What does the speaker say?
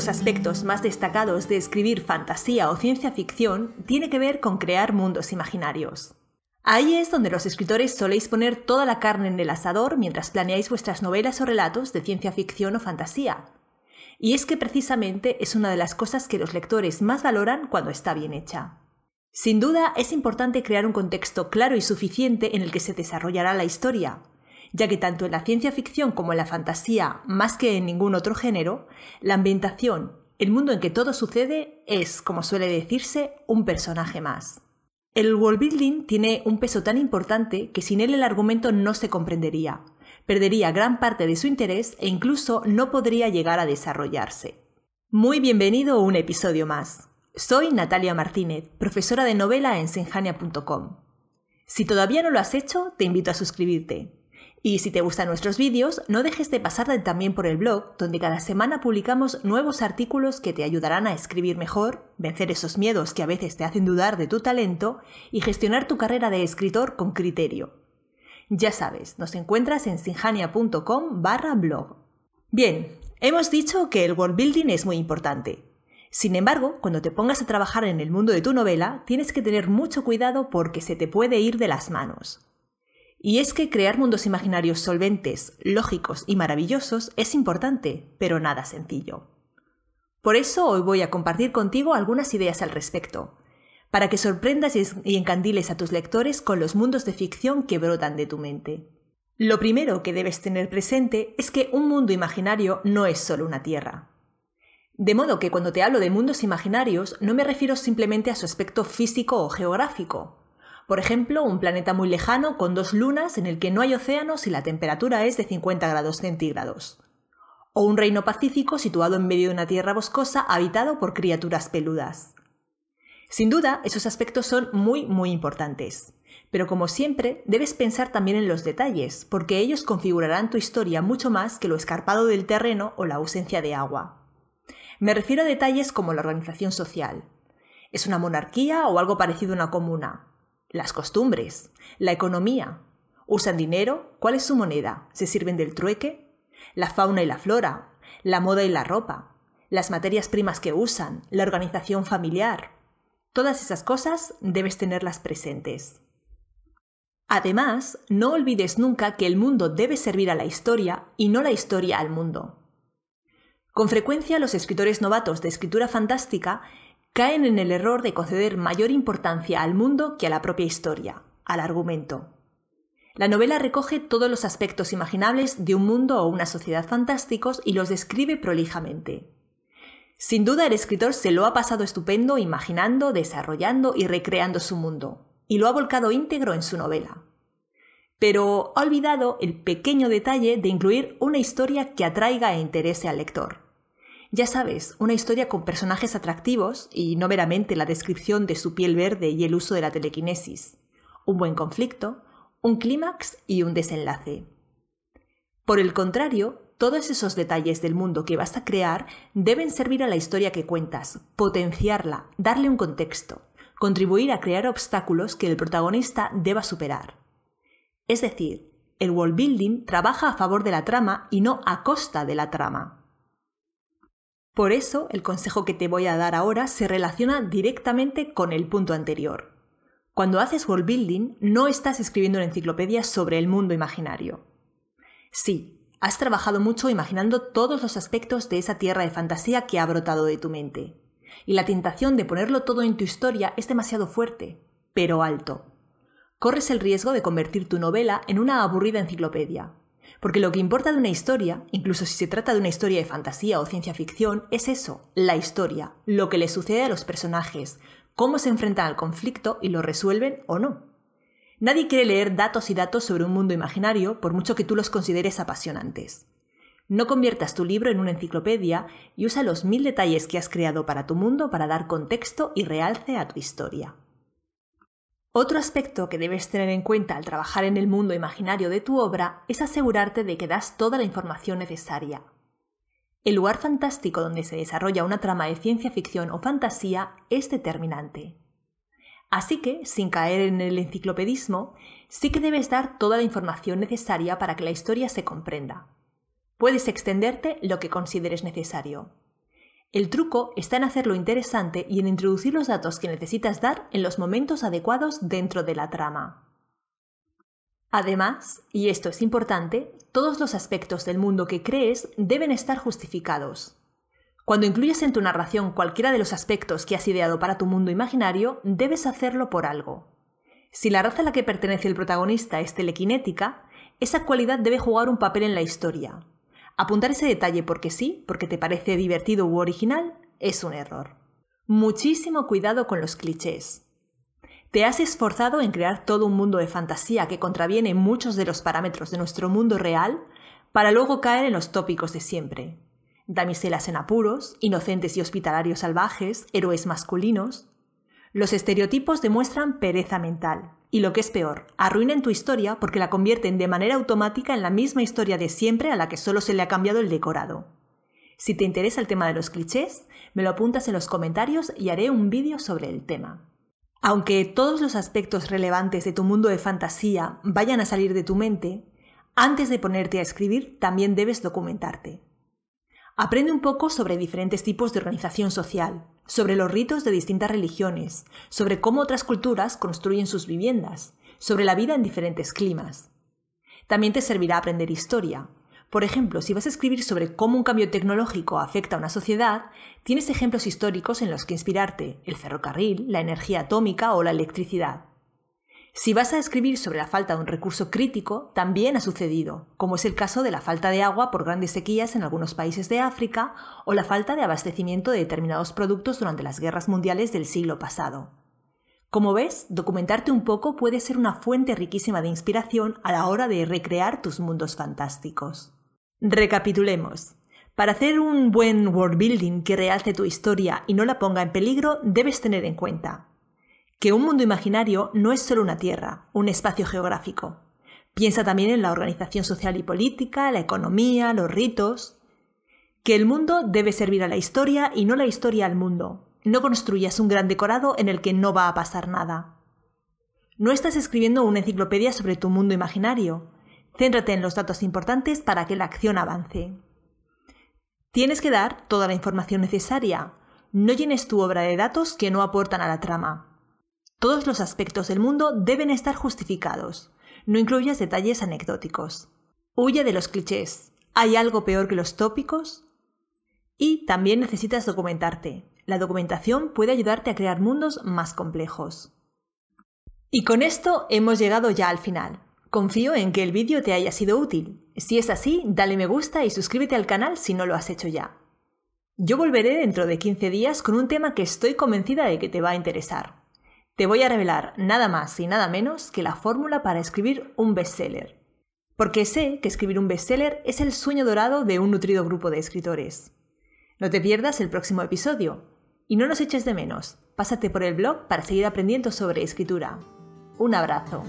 los aspectos más destacados de escribir fantasía o ciencia ficción tiene que ver con crear mundos imaginarios. Ahí es donde los escritores soléis poner toda la carne en el asador mientras planeáis vuestras novelas o relatos de ciencia ficción o fantasía. Y es que precisamente es una de las cosas que los lectores más valoran cuando está bien hecha. Sin duda es importante crear un contexto claro y suficiente en el que se desarrollará la historia, ya que tanto en la ciencia ficción como en la fantasía, más que en ningún otro género, la ambientación, el mundo en que todo sucede, es, como suele decirse, un personaje más. El world building tiene un peso tan importante que sin él el argumento no se comprendería, perdería gran parte de su interés e incluso no podría llegar a desarrollarse. Muy bienvenido a un episodio más. Soy Natalia Martínez, profesora de novela en senjania.com. Si todavía no lo has hecho, te invito a suscribirte. Y si te gustan nuestros vídeos, no dejes de pasarte también por el blog, donde cada semana publicamos nuevos artículos que te ayudarán a escribir mejor, vencer esos miedos que a veces te hacen dudar de tu talento y gestionar tu carrera de escritor con criterio. Ya sabes, nos encuentras en sinjania.com barra blog. Bien, hemos dicho que el world building es muy importante. Sin embargo, cuando te pongas a trabajar en el mundo de tu novela, tienes que tener mucho cuidado porque se te puede ir de las manos. Y es que crear mundos imaginarios solventes, lógicos y maravillosos es importante, pero nada sencillo. Por eso hoy voy a compartir contigo algunas ideas al respecto, para que sorprendas y encandiles a tus lectores con los mundos de ficción que brotan de tu mente. Lo primero que debes tener presente es que un mundo imaginario no es solo una tierra. De modo que cuando te hablo de mundos imaginarios no me refiero simplemente a su aspecto físico o geográfico, por ejemplo, un planeta muy lejano con dos lunas en el que no hay océanos y la temperatura es de 50 grados centígrados. O un reino pacífico situado en medio de una tierra boscosa habitado por criaturas peludas. Sin duda, esos aspectos son muy, muy importantes. Pero como siempre, debes pensar también en los detalles, porque ellos configurarán tu historia mucho más que lo escarpado del terreno o la ausencia de agua. Me refiero a detalles como la organización social. ¿Es una monarquía o algo parecido a una comuna? Las costumbres, la economía. ¿Usan dinero? ¿Cuál es su moneda? ¿Se sirven del trueque? La fauna y la flora, la moda y la ropa, las materias primas que usan, la organización familiar. Todas esas cosas debes tenerlas presentes. Además, no olvides nunca que el mundo debe servir a la historia y no la historia al mundo. Con frecuencia los escritores novatos de escritura fantástica caen en el error de conceder mayor importancia al mundo que a la propia historia, al argumento. La novela recoge todos los aspectos imaginables de un mundo o una sociedad fantásticos y los describe prolijamente. Sin duda el escritor se lo ha pasado estupendo imaginando, desarrollando y recreando su mundo, y lo ha volcado íntegro en su novela. Pero ha olvidado el pequeño detalle de incluir una historia que atraiga e interese al lector. Ya sabes, una historia con personajes atractivos y no meramente la descripción de su piel verde y el uso de la telequinesis. Un buen conflicto, un clímax y un desenlace. Por el contrario, todos esos detalles del mundo que vas a crear deben servir a la historia que cuentas, potenciarla, darle un contexto, contribuir a crear obstáculos que el protagonista deba superar. Es decir, el world building trabaja a favor de la trama y no a costa de la trama. Por eso, el consejo que te voy a dar ahora se relaciona directamente con el punto anterior. Cuando haces world building, no estás escribiendo una enciclopedia sobre el mundo imaginario. Sí, has trabajado mucho imaginando todos los aspectos de esa tierra de fantasía que ha brotado de tu mente. Y la tentación de ponerlo todo en tu historia es demasiado fuerte, pero alto. Corres el riesgo de convertir tu novela en una aburrida enciclopedia, porque lo que importa de una historia, incluso si se trata de una historia de fantasía o ciencia ficción, es eso, la historia, lo que le sucede a los personajes, cómo se enfrentan al conflicto y lo resuelven o no. Nadie quiere leer datos y datos sobre un mundo imaginario por mucho que tú los consideres apasionantes. No conviertas tu libro en una enciclopedia y usa los mil detalles que has creado para tu mundo para dar contexto y realce a tu historia. Otro aspecto que debes tener en cuenta al trabajar en el mundo imaginario de tu obra es asegurarte de que das toda la información necesaria. El lugar fantástico donde se desarrolla una trama de ciencia ficción o fantasía es determinante. Así que, sin caer en el enciclopedismo, sí que debes dar toda la información necesaria para que la historia se comprenda. Puedes extenderte lo que consideres necesario. El truco está en hacerlo interesante y en introducir los datos que necesitas dar en los momentos adecuados dentro de la trama. Además, y esto es importante, todos los aspectos del mundo que crees deben estar justificados. Cuando incluyes en tu narración cualquiera de los aspectos que has ideado para tu mundo imaginario, debes hacerlo por algo. Si la raza a la que pertenece el protagonista es telequinética, esa cualidad debe jugar un papel en la historia, Apuntar ese detalle porque sí, porque te parece divertido u original, es un error. Muchísimo cuidado con los clichés. Te has esforzado en crear todo un mundo de fantasía que contraviene muchos de los parámetros de nuestro mundo real para luego caer en los tópicos de siempre. Damiselas en apuros, inocentes y hospitalarios salvajes, héroes masculinos. Los estereotipos demuestran pereza mental, y lo que es peor, arruinan tu historia porque la convierten de manera automática en la misma historia de siempre a la que solo se le ha cambiado el decorado. Si te interesa el tema de los clichés, me lo apuntas en los comentarios y haré un vídeo sobre el tema. Aunque todos los aspectos relevantes de tu mundo de fantasía vayan a salir de tu mente, antes de ponerte a escribir también debes documentarte. Aprende un poco sobre diferentes tipos de organización social, sobre los ritos de distintas religiones, sobre cómo otras culturas construyen sus viviendas, sobre la vida en diferentes climas. También te servirá aprender historia. Por ejemplo, si vas a escribir sobre cómo un cambio tecnológico afecta a una sociedad, tienes ejemplos históricos en los que inspirarte, el ferrocarril, la energía atómica o la electricidad. Si vas a escribir sobre la falta de un recurso crítico, también ha sucedido, como es el caso de la falta de agua por grandes sequías en algunos países de África o la falta de abastecimiento de determinados productos durante las guerras mundiales del siglo pasado. Como ves, documentarte un poco puede ser una fuente riquísima de inspiración a la hora de recrear tus mundos fantásticos. Recapitulemos. Para hacer un buen world building que realce tu historia y no la ponga en peligro, debes tener en cuenta que un mundo imaginario no es solo una tierra, un espacio geográfico. Piensa también en la organización social y política, la economía, los ritos. Que el mundo debe servir a la historia y no la historia al mundo. No construyas un gran decorado en el que no va a pasar nada. No estás escribiendo una enciclopedia sobre tu mundo imaginario. Céntrate en los datos importantes para que la acción avance. Tienes que dar toda la información necesaria. No llenes tu obra de datos que no aportan a la trama. Todos los aspectos del mundo deben estar justificados. No incluyas detalles anecdóticos. Huye de los clichés. ¿Hay algo peor que los tópicos? Y también necesitas documentarte. La documentación puede ayudarte a crear mundos más complejos. Y con esto hemos llegado ya al final. Confío en que el vídeo te haya sido útil. Si es así, dale me gusta y suscríbete al canal si no lo has hecho ya. Yo volveré dentro de 15 días con un tema que estoy convencida de que te va a interesar. Te voy a revelar nada más y nada menos que la fórmula para escribir un bestseller. Porque sé que escribir un bestseller es el sueño dorado de un nutrido grupo de escritores. No te pierdas el próximo episodio. Y no nos eches de menos. Pásate por el blog para seguir aprendiendo sobre escritura. Un abrazo.